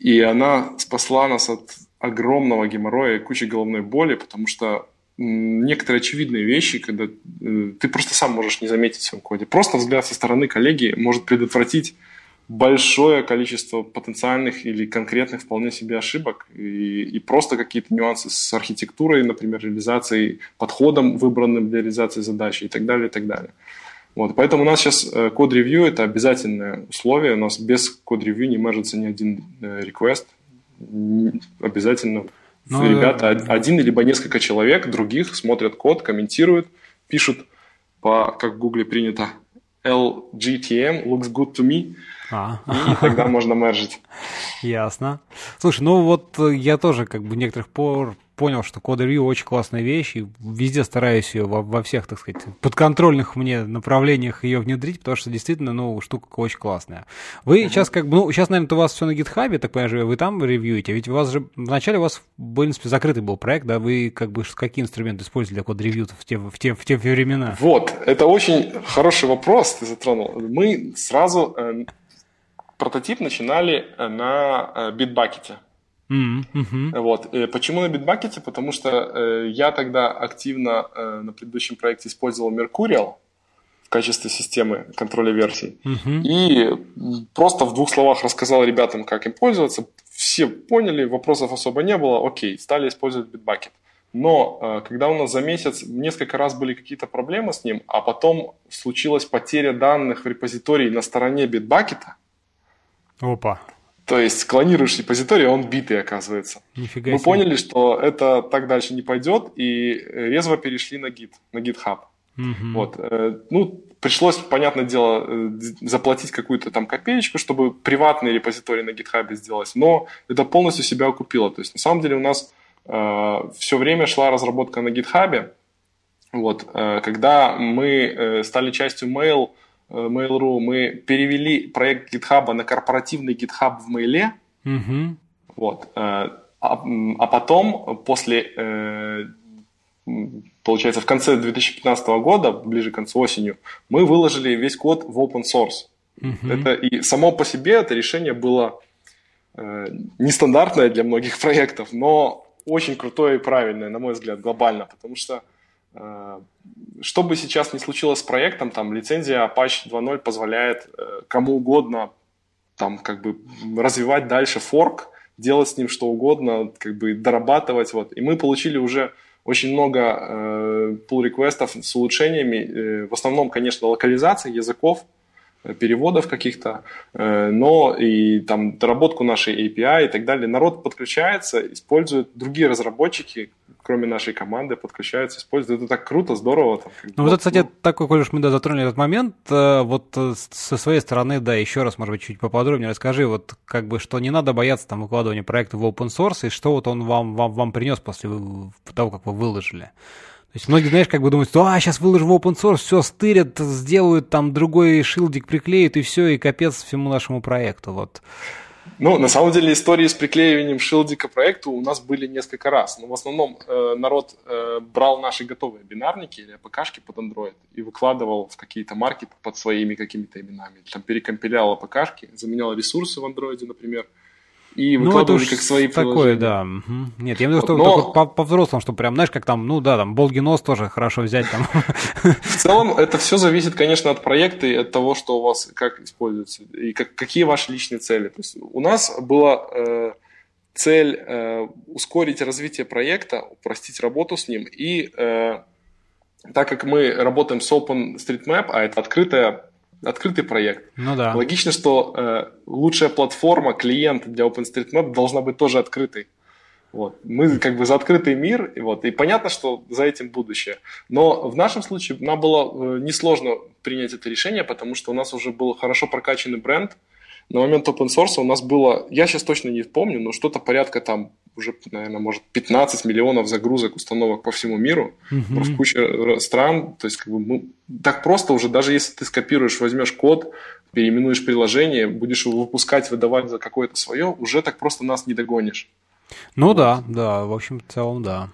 и она спасла нас от огромного геморроя и кучи головной боли, потому что некоторые очевидные вещи, когда э, ты просто сам можешь не заметить в своем коде. Просто взгляд со стороны коллеги может предотвратить большое количество потенциальных или конкретных вполне себе ошибок и, и просто какие-то нюансы с архитектурой, например, реализацией, подходом, выбранным для реализации задачи и так далее, и так далее. Вот, поэтому у нас сейчас э, код-ревью – это обязательное условие. У нас без код-ревью не мержится ни один э, request, обязательно Но... Ну, ребята, один либо несколько человек, других смотрят код, комментируют, пишут по, как в Гугле принято, LGTM, looks good to me, а. и тогда можно мержить. Ясно. Слушай, ну вот я тоже как бы некоторых пор понял, что Code Review очень классная вещь, и везде стараюсь ее во, во всех, так сказать, подконтрольных мне направлениях ее внедрить, потому что действительно, ну, штука очень классная. Вы uh-huh. сейчас как бы, ну, сейчас, наверное, у вас все на GitHub, так понимаю, вы там ревьюете, ведь у вас же, вначале у вас, в принципе, закрытый был проект, да, вы как бы какие инструменты использовали для код-ревью в те, в, те, в те времена? Вот, это очень хороший вопрос ты затронул. Мы сразу э, прототип начинали э, на э, Bitbucket. Mm-hmm. Вот. Э, почему на Bitbucket? Потому что э, я тогда активно э, на предыдущем проекте использовал Mercurial в качестве системы контроля версий. Mm-hmm. И просто в двух словах рассказал ребятам, как им пользоваться. Все поняли, вопросов особо не было. Окей, стали использовать Bitbucket. Но когда у нас за месяц несколько раз были какие-то проблемы с ним, а потом случилась потеря данных в репозитории на стороне Bitbucket. Опа. То есть клонируешь репозиторий, а он битый оказывается. Нифига Мы себе. поняли, что это так дальше не пойдет, и резво перешли на Git, на GitHub. Угу. Вот. Э, ну, пришлось, понятное дело, э, заплатить какую-то там копеечку, чтобы приватный репозиторий на GitHub сделать, но это полностью себя окупило. То есть, на самом деле, у нас э, все время шла разработка на GitHub. Вот. Э, когда мы э, стали частью Mail, Mail.ru, мы перевели проект GitHub на корпоративный GitHub в Mail. Угу. Вот. Э, а, а потом, после э, получается, в конце 2015 года, ближе к концу осенью, мы выложили весь код в open source. Uh-huh. Это и само по себе это решение было э, нестандартное для многих проектов, но очень крутое и правильное, на мой взгляд, глобально, потому что э, что бы сейчас ни случилось с проектом, там лицензия Apache 2.0 позволяет э, кому угодно там как бы развивать дальше форк, делать с ним что угодно, как бы дорабатывать. Вот. И мы получили уже очень много э, pull реквестов с улучшениями, э, в основном, конечно, локализации языков, э, переводов каких-то, э, но и там доработку нашей API и так далее. Народ подключается, использует другие разработчики, кроме нашей команды, подключаются, используют. Это так круто, здорово. Там, ну, вот, кстати, ну... такой, коль уж мы да, затронули этот момент, э, вот э, со своей стороны, да, еще раз, может быть, чуть поподробнее расскажи, вот как бы, что не надо бояться там выкладывания проекта в open source, и что вот он вам, вам, вам принес после того, как вы выложили. То есть многие, знаешь, как бы думают, что а, сейчас выложу в open source, все стырят, сделают там другой шилдик, приклеют, и все, и капец всему нашему проекту. Вот. Ну, на самом деле, истории с приклеиванием шилдика проекту у нас были несколько раз. Но в основном э, народ э, брал наши готовые бинарники или АПКшки под Android и выкладывал в какие-то марки под своими какими-то именами. Там перекомпилял АПКшки, заменял ресурсы в Android, например – и ну, выкладывали как свои такое, да. Нет, я имею в виду, что Но... по-взрослому, что прям, знаешь, как там, ну да, там, Болгинос тоже хорошо взять там. В целом, это все зависит, конечно, от проекта и от того, что у вас, как используется, и как, какие ваши личные цели. То есть у нас была э, цель э, ускорить развитие проекта, упростить работу с ним, и э, так как мы работаем с OpenStreetMap, а это открытая открытый проект. Ну да. Логично, что э, лучшая платформа, клиент для OpenStreetMap должна быть тоже открытой. Вот. Мы как бы за открытый мир, и, вот, и понятно, что за этим будущее. Но в нашем случае нам было э, несложно принять это решение, потому что у нас уже был хорошо прокачанный бренд, на момент open source у нас было, я сейчас точно не помню, но что-то порядка там уже, наверное, может 15 миллионов загрузок установок по всему миру, угу. в куче стран. То есть, как бы мы так просто уже, даже если ты скопируешь, возьмешь код, переименуешь приложение, будешь его выпускать, выдавать за какое-то свое, уже так просто нас не догонишь. Ну вот. да, да, в общем, в целом, да.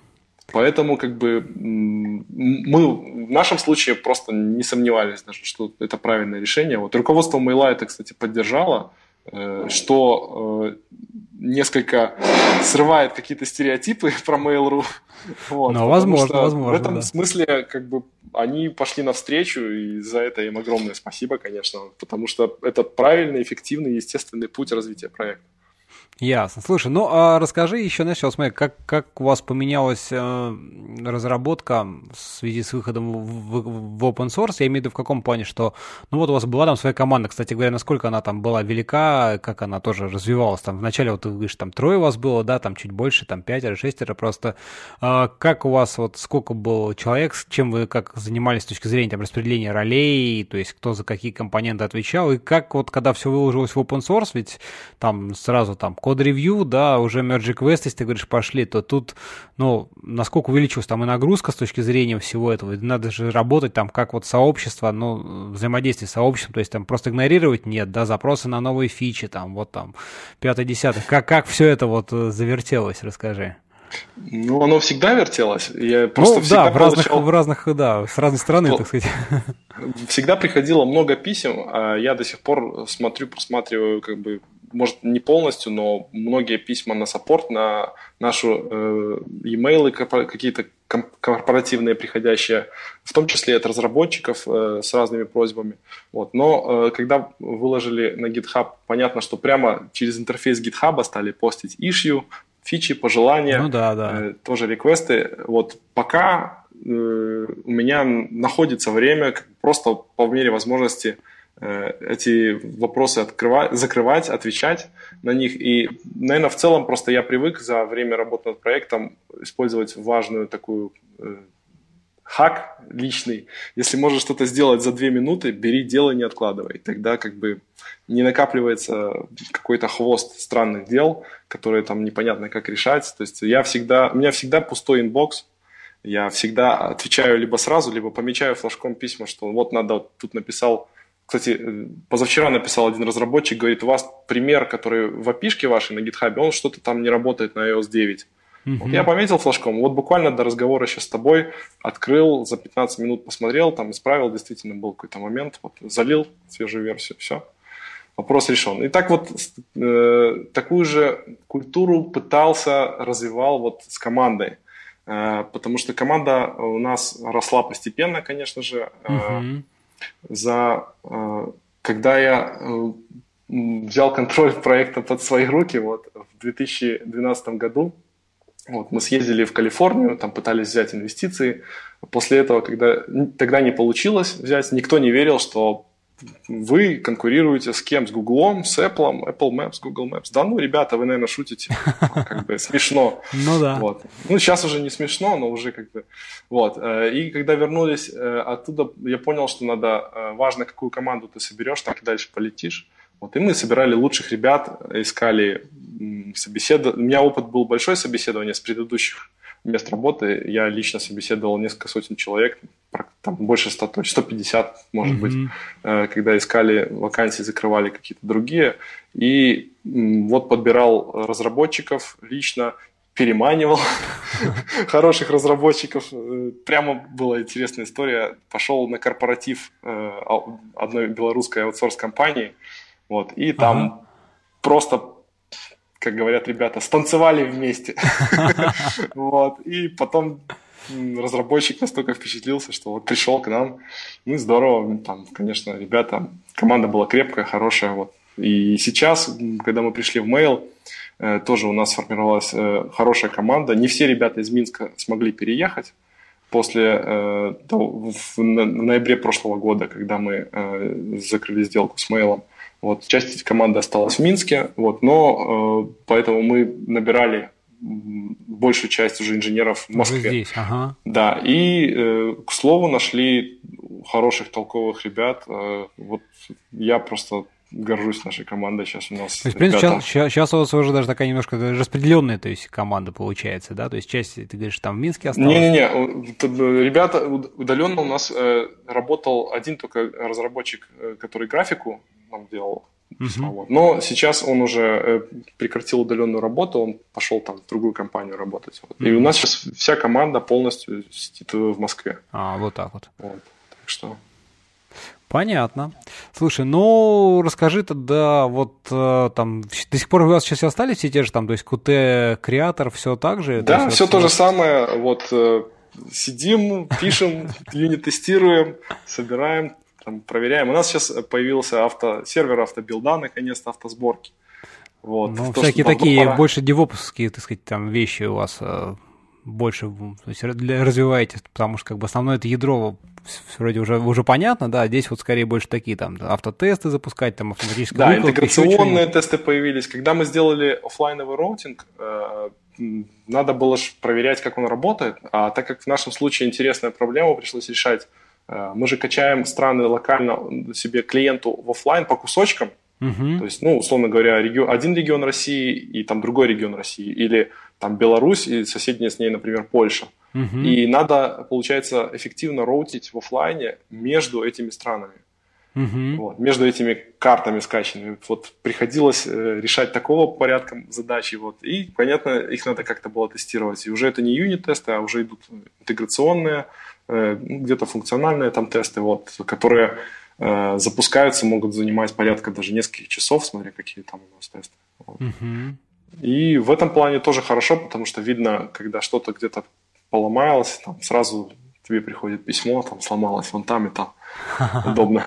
Поэтому как бы мы в нашем случае просто не сомневались даже, что это правильное решение. Вот руководство Мейла это, кстати, поддержало, э, что э, несколько срывает какие-то стереотипы про Mail.ru. Вот, Но возможно, возможно. В этом да. смысле как бы они пошли навстречу, и за это им огромное спасибо, конечно, потому что это правильный, эффективный, естественный путь развития проекта. Ясно. Слушай, ну а расскажи еще, знаешь, вот смотри, как, как у вас поменялась э, разработка в связи с выходом в, в, в open source? Я имею в виду в каком плане, что, ну вот у вас была там своя команда, кстати говоря, насколько она там была велика, как она тоже развивалась? Там вначале, вот ты говоришь, там трое у вас было, да, там чуть больше, там пятеро, шестеро просто. Э, как у вас, вот сколько было человек, чем вы как занимались с точки зрения там распределения ролей, то есть кто за какие компоненты отвечал, и как вот когда все выложилось в open source, ведь там сразу там код-ревью, да, уже merge request, если ты говоришь, пошли, то тут, ну, насколько увеличилась там и нагрузка с точки зрения всего этого, надо же работать там как вот сообщество, ну, взаимодействие с сообществом, то есть там просто игнорировать нет, да, запросы на новые фичи, там, вот там, пятое-десятое, как, как все это вот э, завертелось, расскажи. Ну, оно всегда вертелось. Я просто ну, всегда да, в разных, получал... в разных, да, с разной стороны, ну, так сказать. Всегда приходило много писем, а я до сих пор смотрю, просматриваю как бы может, не полностью, но многие письма на саппорт, на нашу э, e-mail, какие-то корпоративные приходящие, в том числе от разработчиков э, с разными просьбами. Вот. Но э, когда выложили на GitHub, понятно, что прямо через интерфейс GitHub стали постить issue, фичи, пожелания, ну, да, да. Э, тоже реквесты. Вот пока э, у меня находится время просто по мере возможности эти вопросы открывать, закрывать, отвечать на них. И, наверное, в целом просто я привык за время работы над проектом использовать важную такую э, хак личный. Если можешь что-то сделать за две минуты, бери, делай, не откладывай. Тогда как бы не накапливается какой-то хвост странных дел, которые там непонятно как решать. То есть я всегда, у меня всегда пустой инбокс, я всегда отвечаю либо сразу, либо помечаю флажком письма, что вот надо, тут написал кстати, э, позавчера написал один разработчик, говорит, у вас пример, который в API вашей на GitHub, он что-то там не работает на iOS 9. Uh-huh. Вот я пометил флажком, вот буквально до разговора сейчас с тобой открыл, за 15 минут посмотрел, там исправил, действительно был какой-то момент, вот, залил свежую версию, все, вопрос решен. И так вот э, такую же культуру пытался, развивал вот с командой. Э, потому что команда у нас росла постепенно, конечно же. Uh-huh. За, э, когда я взял контроль проекта под свои руки вот, в 2012 году, вот, мы съездили в Калифорнию, там пытались взять инвестиции. После этого, когда тогда не получилось взять, никто не верил, что вы конкурируете с кем? С Гуглом, с Apple, Apple Maps, Google Maps. Да ну, ребята, вы, наверное, шутите. Как бы смешно. Ну да. Вот. Ну, сейчас уже не смешно, но уже как бы... Вот. Э, и когда вернулись э, оттуда, я понял, что надо... Э, важно, какую команду ты соберешь, так дальше полетишь. Вот. И мы собирали лучших ребят, искали собеседование. У меня опыт был большой собеседование с предыдущих мест работы я лично собеседовал несколько сотен человек, там больше 100, 150, может mm-hmm. быть, э, когда искали вакансии, закрывали какие-то другие. И вот подбирал разработчиков лично, переманивал хороших разработчиков. Э, прямо была интересная история. Пошел на корпоратив э, одной белорусской аутсорс-компании, вот, и там ага. просто как говорят ребята, станцевали вместе. Вот. И потом разработчик настолько впечатлился, что вот пришел к нам, ну здорово, там, конечно, ребята, команда была крепкая, хорошая, вот. И сейчас, когда мы пришли в Mail, э, тоже у нас сформировалась э, хорошая команда. Не все ребята из Минска смогли переехать после э, в ноябре прошлого года, когда мы закрыли сделку с Mail. Вот, часть команды осталась в Минске, вот, но э, поэтому мы набирали большую часть уже инженеров в Москве. Здесь, ага. Да, и, э, к слову, нашли хороших, толковых ребят. Э, вот я просто горжусь нашей командой сейчас у нас. То есть, в принципе, сейчас, сейчас у вас уже даже такая немножко распределенная, то есть команда получается, да? То есть часть, ты говоришь, там в Минске осталась? Не-не-не, э, ребята, удаленно у нас э, работал один только разработчик, э, который графику нам делал. Uh-huh. Но сейчас он уже э, прекратил удаленную работу, он пошел там в другую компанию работать. Вот. Uh-huh. И у нас сейчас вся команда полностью сидит в Москве. А, вот так вот. вот. Так что... Понятно. Слушай, ну расскажи тогда, вот э, там до сих пор у вас сейчас остались все те же там, то есть Qt креатор, все так же? Да, то все то же самое. Вот э, сидим, пишем, юнит тестируем, собираем, там, проверяем. У нас сейчас появился авто, сервер автобилда, наконец-то автосборки. Вот. Ну, То, всякие такие пора... больше девопские, так сказать, там вещи у вас э, больше то есть, развиваете, потому что как бы основное это ядро вроде уже, уже понятно, да, здесь вот скорее больше такие там автотесты запускать, там автоматические Да, интеграционные тесты появились. Когда мы сделали офлайновый роутинг, э, надо было проверять, как он работает, а так как в нашем случае интересная проблема пришлось решать Э, мы же качаем страны локально себе клиенту в офлайн по кусочкам. Uh-huh. То есть, ну, условно говоря, регион, один регион России и там другой регион России. Или там Беларусь и соседняя с ней, например, Польша. Uh-huh. И надо, получается, эффективно роутить в офлайне между этими странами. Uh-huh. Вот, между этими картами скачанными. Вот приходилось э, решать такого порядка задачи. Вот, и, понятно, их надо как-то было тестировать. И уже это не юнит-тесты, а уже идут интеграционные Э, где-то функциональные там тесты, вот, которые э, запускаются, могут занимать порядка даже нескольких часов, смотря какие там у нас тесты. Вот. Uh-huh. И в этом плане тоже хорошо, потому что видно, когда что-то где-то поломалось, там сразу тебе приходит письмо, там сломалось вон там и там. Удобно.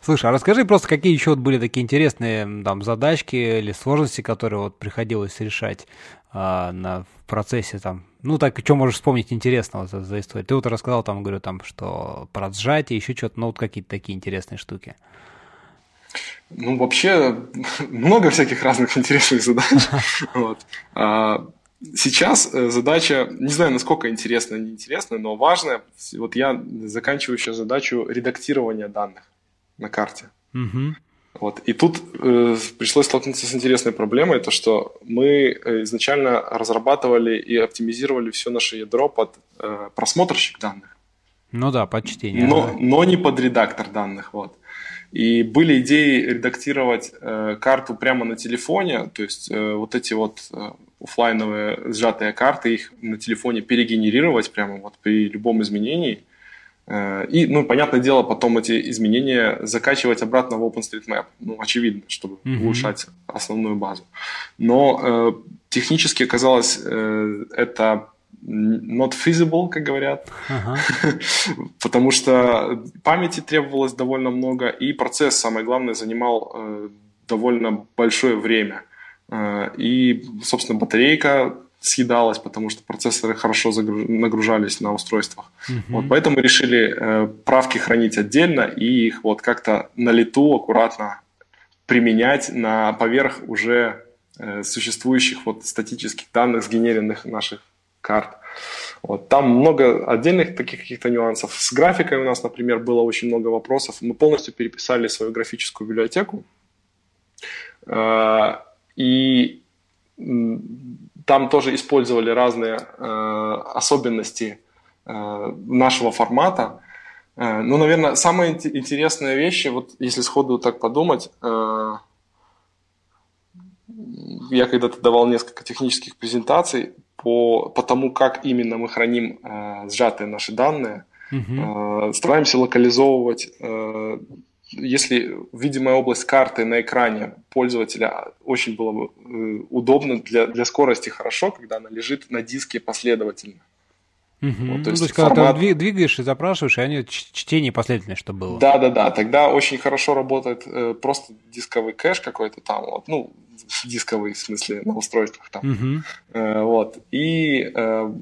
Слушай, а расскажи просто, какие еще вот были такие интересные там задачки или сложности, которые вот приходилось решать а, на, в процессе там. Ну, так, что можешь вспомнить интересного за, за историю? Ты вот рассказал там, говорю, там, что про сжатие, еще что-то, ну, вот какие-то такие интересные штуки. Ну, вообще, много всяких разных интересных задач. вот. а, сейчас э, задача, не знаю, насколько интересная, неинтересная, но важная. Вот я заканчиваю сейчас задачу редактирования данных на карте. Угу. Вот. И тут э, пришлось столкнуться с интересной проблемой, то что мы э, изначально разрабатывали и оптимизировали все наше ядро под э, просмотрщик данных. Ну да, под чтение. Но, но не под редактор данных. Вот. И были идеи редактировать э, карту прямо на телефоне, то есть э, вот эти вот э, офлайновые сжатые карты, их на телефоне перегенерировать прямо вот при любом изменении. Э, и, ну, понятное дело, потом эти изменения закачивать обратно в OpenStreetMap. Ну, очевидно, чтобы mm-hmm. улучшать основную базу. Но э, технически оказалось э, это not feasible, как говорят, ага. потому что памяти требовалось довольно много, и процесс, самое главное, занимал э, довольно большое время. Э, и, собственно, батарейка съедалась, потому что процессоры хорошо загруж... нагружались на устройствах. Угу. Вот, поэтому мы решили э, правки хранить отдельно и их вот как-то на лету аккуратно применять на поверх уже э, существующих вот статических данных, сгенеренных наших карт. Вот. Там много отдельных таких каких-то нюансов. С графикой у нас, например, было очень много вопросов. Мы полностью переписали свою графическую библиотеку. Э, и там тоже использовали разные э, особенности э, нашего формата. Ну, наверное, самые интересные вещи, вот если сходу так подумать, я когда-то давал несколько технических презентаций по, по тому, как именно мы храним э, сжатые наши данные. Угу. Э, стараемся локализовывать, э, если видимая область карты на экране пользователя очень было бы э, удобно для, для скорости хорошо, когда она лежит на диске последовательно. Угу. Вот, то, есть, ну, то есть, формат... когда ты двигаешь и запрашиваешь, и они чтение последовательное, чтобы было. Да, да, да. Тогда очень хорошо работает э, просто дисковый кэш какой-то там. Вот, ну, дисковый, в смысле, на устройствах там. Угу. Э, вот. И э,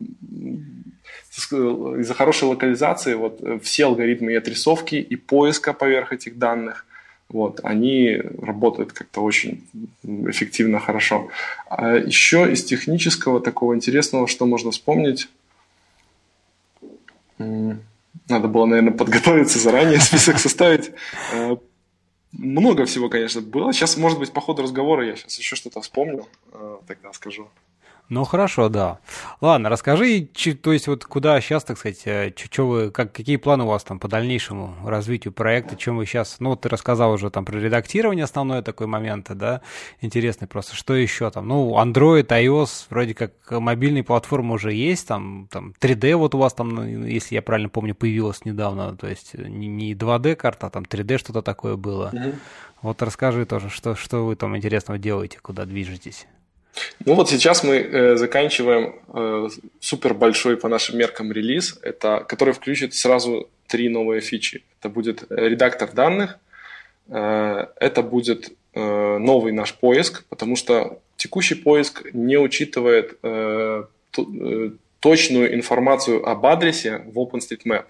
из-за хорошей локализации вот э, все алгоритмы и отрисовки, и поиска поверх этих данных, вот, они работают как-то очень эффективно, хорошо. А еще из технического такого интересного, что можно вспомнить, надо было, наверное, подготовиться заранее, список составить. Э, много всего, конечно, было. Сейчас, может быть, по ходу разговора я сейчас еще что-то вспомню, э, тогда скажу. Ну хорошо, да. Ладно, расскажи, то есть вот куда сейчас, так сказать, э, что вы, как, какие планы у вас там по дальнейшему развитию проекта, чем вы сейчас, ну вот ты рассказал уже там про редактирование основной такой момент, да, интересный просто, что еще там, ну Android, iOS, вроде как мобильные платформы уже есть, там, там 3D вот у вас там, ну, если я правильно помню, появилась недавно, то есть не, не 2D карта, а там 3D что-то такое было. Mm-hmm. Вот расскажи тоже, что, что вы там интересного делаете, куда движетесь. Ну вот сейчас мы э, заканчиваем э, супер большой по нашим меркам релиз, это, который включит сразу три новые фичи. Это будет редактор данных, э, это будет э, новый наш поиск, потому что текущий поиск не учитывает э, т, э, точную информацию об адресе в OpenStreetMap.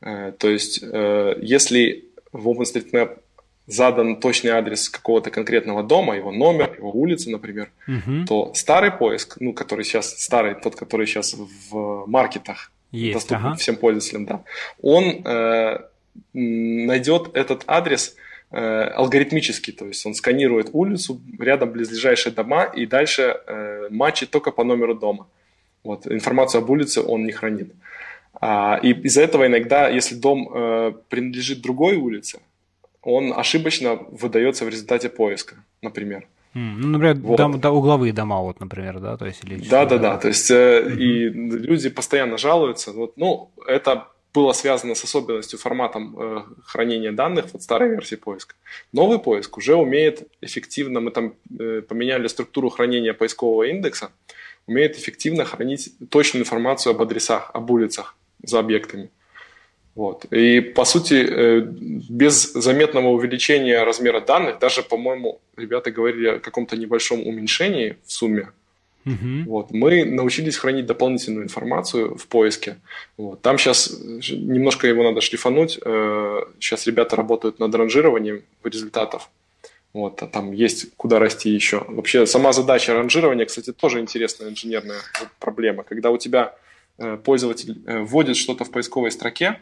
Э, то есть, э, если в OpenStreetMap задан точный адрес какого-то конкретного дома, его номер, его улица, например, угу. то старый поиск, ну, который сейчас старый, тот, который сейчас в маркетах Есть, доступен ага. всем пользователям, да, он э, найдет этот адрес э, алгоритмически, то есть он сканирует улицу, рядом близлежащие дома и дальше э, матчит только по номеру дома. Вот, информацию об улице он не хранит. А, и из-за этого иногда, если дом э, принадлежит другой улице, он ошибочно выдается в результате поиска, например. Mm, ну, например, вот. дом, да, угловые дома, вот, например, да, то есть или да, да, да, то есть э, mm-hmm. и люди постоянно жалуются, вот, ну, это было связано с особенностью форматом э, хранения данных вот старой версии поиска. Новый поиск уже умеет эффективно, мы там э, поменяли структуру хранения поискового индекса, умеет эффективно хранить точную информацию об адресах, об улицах за объектами. Вот. И, по сути, э, без заметного увеличения размера данных, даже, по-моему, ребята говорили о каком-то небольшом уменьшении в сумме, угу. вот, мы научились хранить дополнительную информацию в поиске. Вот. Там сейчас немножко его надо шлифануть. Сейчас э, ребята работают над ранжированием результатов. Вот, а там есть куда расти еще. Вообще, сама задача ранжирования, кстати, тоже интересная инженерная проблема. Когда у тебя э, пользователь вводит что-то в поисковой строке,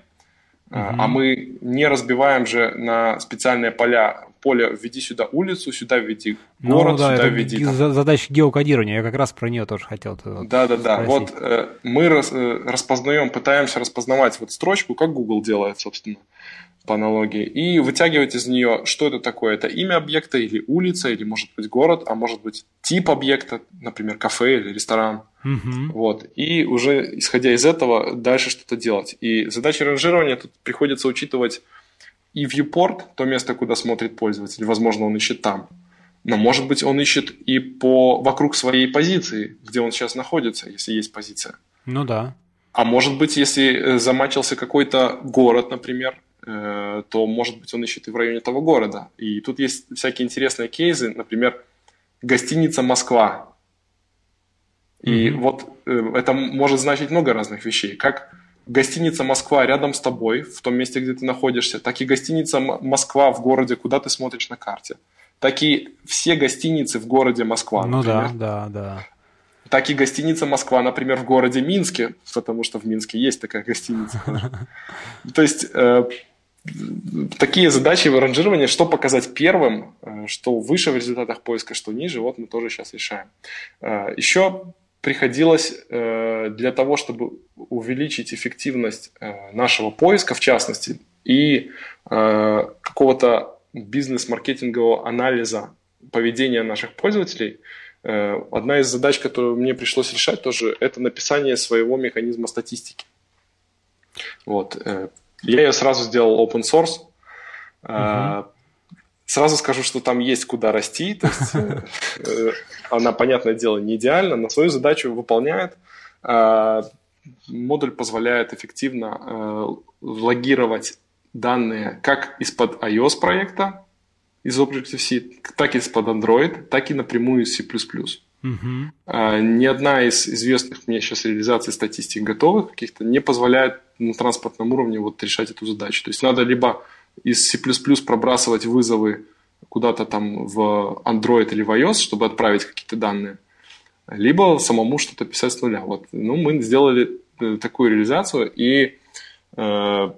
Uh-huh. А мы не разбиваем же на специальные поля. Поле введи сюда улицу, сюда введи ну город, ну, да, сюда введи. Там. Задача геокодирования, я как раз про нее тоже хотел. Да, да, да. Вот э, мы рас, э, распознаем, пытаемся распознавать вот строчку, как Google делает, собственно. По аналогии, и вытягивать из нее, что это такое. Это имя объекта или улица, или может быть город, а может быть тип объекта, например, кафе или ресторан. Угу. Вот. И уже исходя из этого дальше что-то делать. И задача ранжирования тут приходится учитывать и viewport, то место, куда смотрит пользователь, возможно, он ищет там. Но, может быть, он ищет и по вокруг своей позиции, где он сейчас находится, если есть позиция. Ну да. А может быть, если э, замачился какой-то город, например, то, может быть, он ищет и в районе того города. И тут есть всякие интересные кейсы, например, гостиница «Москва». И mm-hmm. вот э, это может значить много разных вещей. Как гостиница «Москва» рядом с тобой, в том месте, где ты находишься, так и гостиница «Москва» в городе, куда ты смотришь на карте. Так и все гостиницы в городе Москва. Ну например. да, да, да так и гостиница Москва, например, в городе Минске, потому что в Минске есть такая гостиница. То есть э, такие задачи в ранжировании, что показать первым, э, что выше в результатах поиска, что ниже, вот мы тоже сейчас решаем. Э, еще приходилось для того, чтобы увеличить эффективность нашего поиска, в частности, и какого-то бизнес-маркетингового анализа поведения наших пользователей – Э, одна из задач, которую мне пришлось решать тоже, это написание своего механизма статистики. Вот. Э, я ее сразу сделал open source. Угу. Сразу скажу, что там есть куда расти. То есть она, понятное дело, не идеальна, но свою задачу выполняет. Модуль позволяет эффективно логировать данные как из-под iOS проекта, из Objective-C, так и из-под Android, так и напрямую из C++. Угу. ни одна из известных мне сейчас реализаций статистик готовых каких-то не позволяет на транспортном уровне вот решать эту задачу. То есть надо либо из C++ пробрасывать вызовы куда-то там в Android или в iOS, чтобы отправить какие-то данные, либо самому что-то писать с нуля. Вот. Ну, мы сделали э, такую реализацию, и э,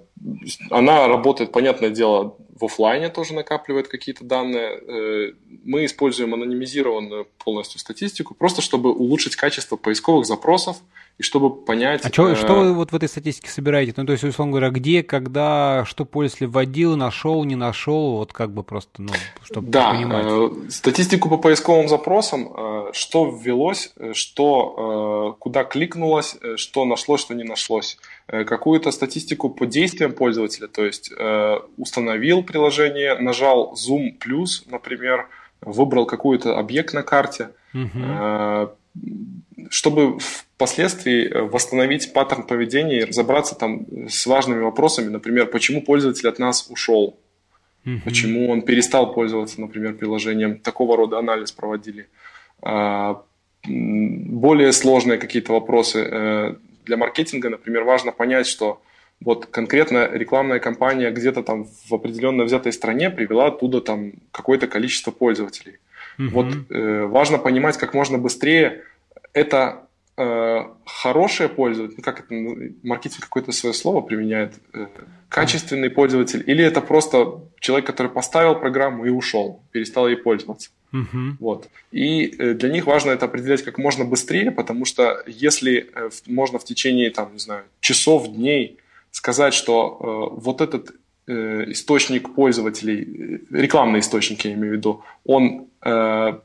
она работает, понятное дело, в офлайне тоже накапливает какие-то данные. Э, мы используем анонимизированную полностью статистику, просто чтобы улучшить качество поисковых запросов и чтобы понять... А что, э... что вы вот в этой статистике собираете? Ну, то есть, условно говоря, где, когда, что пользователь вводил, нашел, не нашел, вот как бы просто, ну, чтобы да, понимать. Э, статистику по поисковым запросам, э, что ввелось, что, куда кликнулось, что нашлось, что не нашлось. Какую-то статистику по действиям пользователя, то есть установил приложение, нажал Zoom плюс, например, выбрал какой-то объект на карте, угу. чтобы впоследствии восстановить паттерн поведения и разобраться там с важными вопросами, например, почему пользователь от нас ушел, угу. почему он перестал пользоваться, например, приложением, такого рода анализ проводили. А, более сложные какие-то вопросы э, для маркетинга, например, важно понять, что вот конкретно рекламная кампания где-то там в определенно взятой стране привела оттуда там какое-то количество пользователей. Угу. Вот э, важно понимать как можно быстрее, это э, хорошее пользователь, ну, как это, маркетинг какое-то свое слово применяет, э, качественный пользователь, или это просто человек, который поставил программу и ушел, перестал ей пользоваться. Uh-huh. Вот. И э, для них важно это определять как можно быстрее, потому что если можно в течение, там, не знаю, часов, дней сказать, что э, вот этот э, источник пользователей, э, рекламный источник, я имею в виду, он э,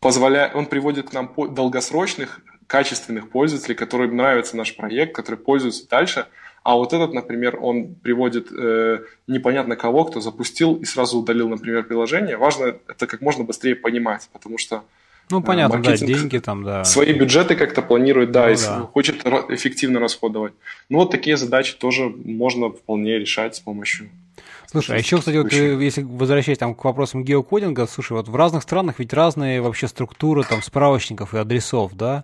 позволяет, он приводит к нам долгосрочных, качественных пользователей, которым нравится наш проект, которые пользуются дальше, а вот этот, например, он приводит э, непонятно кого, кто запустил и сразу удалил, например, приложение. Важно это как можно быстрее понимать, потому что ну, э, понятно, да, деньги там, да. Свои бюджеты как-то планирует, да, ну, и да. хочет эффективно расходовать. Ну, вот такие задачи тоже можно вполне решать с помощью Слушай, а еще, кстати, вот э, если возвращаясь там к вопросам геокодинга, слушай, вот в разных странах ведь разные вообще структуры там справочников и адресов, да?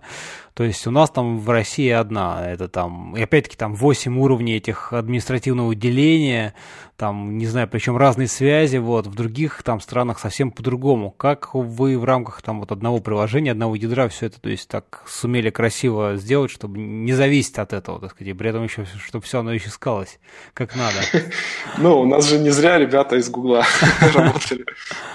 То есть у нас там в России одна, это там, и опять-таки там 8 уровней этих административного деления, там, не знаю, причем разные связи, вот, в других там странах совсем по-другому. Как вы в рамках там вот одного приложения, одного ядра все это, то есть так сумели красиво сделать, чтобы не зависеть от этого, так сказать, и при этом еще, чтобы все оно еще искалось как надо? Ну, у нас же не зря ребята из Гугла работали,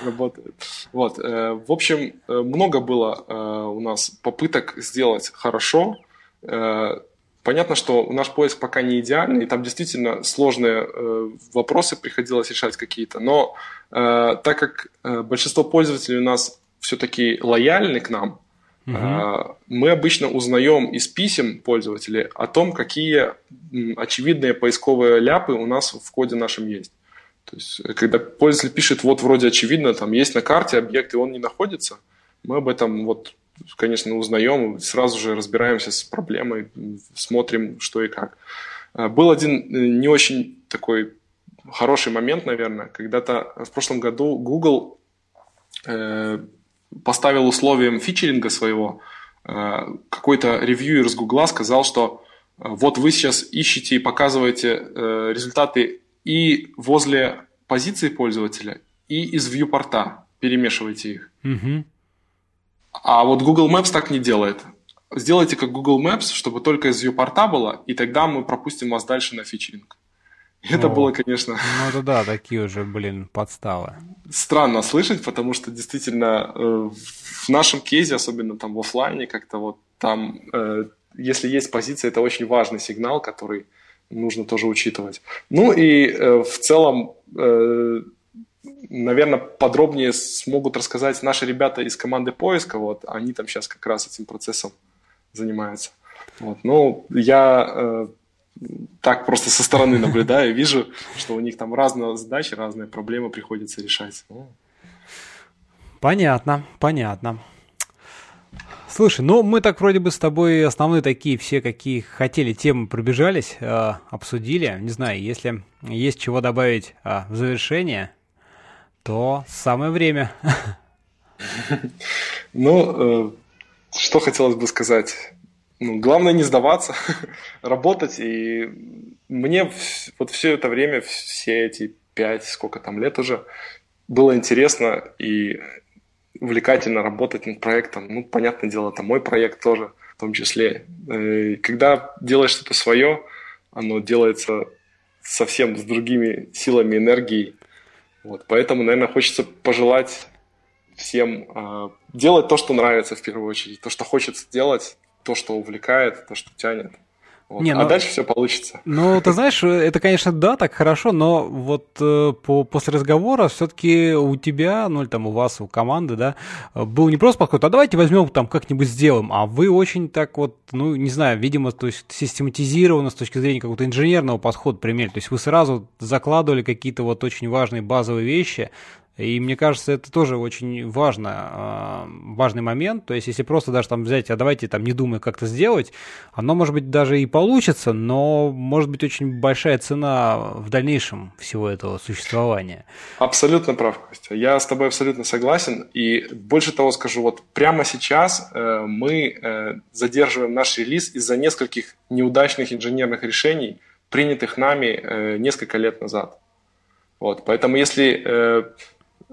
работают. Вот, э, в общем, э, много было э, у нас попыток сделать хорошо. Э, понятно, что наш поиск пока не идеальный, и там действительно сложные э, вопросы приходилось решать какие-то, но э, так как э, большинство пользователей у нас все-таки лояльны к нам, угу. мы обычно узнаем из писем пользователей о том, какие очевидные поисковые ляпы у нас в коде нашем есть. То есть, когда пользователь пишет, вот вроде очевидно, там есть на карте объект, и он не находится, мы об этом вот, конечно, узнаем, сразу же разбираемся с проблемой, смотрим, что и как. А, был один э, не очень такой хороший момент, наверное, когда-то в прошлом году Google э, поставил условием фичеринга своего, э, какой-то ревьюер с Google сказал, что вот вы сейчас ищете и показываете результаты и возле позиции пользователя, и из вьюпорта. Перемешивайте их. Угу. А вот Google Maps так не делает. Сделайте как Google Maps, чтобы только из вьюпорта было, и тогда мы пропустим вас дальше на фичеринг. Это О, было, конечно... Ну, это да, такие уже, блин, подставы. Странно слышать, потому что действительно э, в нашем кейсе, особенно там в офлайне, как-то вот там, э, если есть позиция, это очень важный сигнал, который нужно тоже учитывать. Ну и э, в целом, наверное, подробнее смогут рассказать наши ребята из команды поиска. Вот, они там сейчас как раз этим процессом занимаются. Вот. Ну, я э, так просто со стороны наблюдаю, вижу, что у них там разные задачи, разные проблемы приходится решать. Понятно, понятно. Слушай, ну мы так вроде бы с тобой основные такие все, какие хотели темы пробежались, э, обсудили. Не знаю, если есть чего добавить э, в завершение, то самое время. Ну, э, что хотелось бы сказать? Ну, главное не сдаваться, работать. И мне вот все это время, все эти пять, сколько там лет уже, было интересно. И увлекательно работать над проектом. Ну, понятное дело, это мой проект тоже в том числе. Э, когда делаешь что-то свое, оно делается совсем с другими силами, энергией. Вот, поэтому, наверное, хочется пожелать всем э, делать то, что нравится в первую очередь, то, что хочется делать, то, что увлекает, то, что тянет. Вот. Не, а ну, дальше все получится. Ну, ты знаешь, это, конечно, да, так хорошо, но вот э, по, после разговора все-таки у тебя, ну или там у вас, у команды, да, был не просто подход, а давайте возьмем там как-нибудь сделаем, а вы очень так вот, ну, не знаю, видимо, то есть систематизированно с точки зрения какого-то инженерного подхода примерили, то есть вы сразу закладывали какие-то вот очень важные базовые вещи, и мне кажется, это тоже очень важно, а, важный момент. То есть, если просто даже там взять, а давайте там не думая как-то сделать, оно может быть даже и получится, но может быть очень большая цена в дальнейшем всего этого существования. Абсолютно прав, Костя. Я с тобой абсолютно согласен. И больше того скажу, вот прямо сейчас э, мы э, задерживаем наш релиз из-за нескольких неудачных инженерных решений, принятых нами э, несколько лет назад. Вот, поэтому если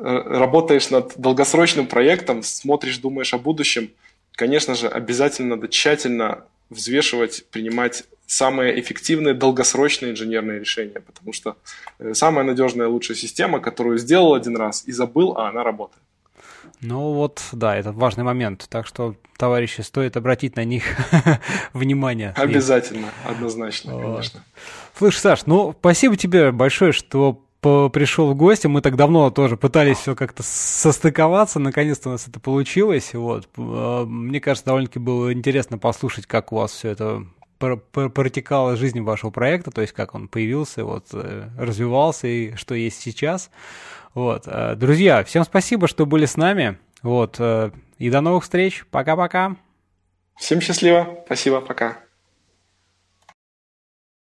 работаешь над долгосрочным проектом, смотришь, думаешь о будущем, конечно же, обязательно надо тщательно взвешивать, принимать самые эффективные долгосрочные инженерные решения, потому что э, самая надежная лучшая система, которую сделал один раз и забыл, а она работает. Ну вот, да, это важный момент. Так что, товарищи, стоит обратить на них внимание. Обязательно, однозначно, конечно. Слышь, Саш, ну спасибо тебе большое, что пришел в гости, мы так давно тоже пытались все как-то состыковаться, наконец-то у нас это получилось, вот. А, мне кажется, довольно-таки было интересно послушать, как у вас все это протекала жизнь вашего проекта, то есть как он появился, вот, э, развивался и что есть сейчас. Вот. Э, друзья, всем спасибо, что были с нами. Вот. Э, и до новых встреч. Пока-пока. Всем счастливо. Спасибо. Пока.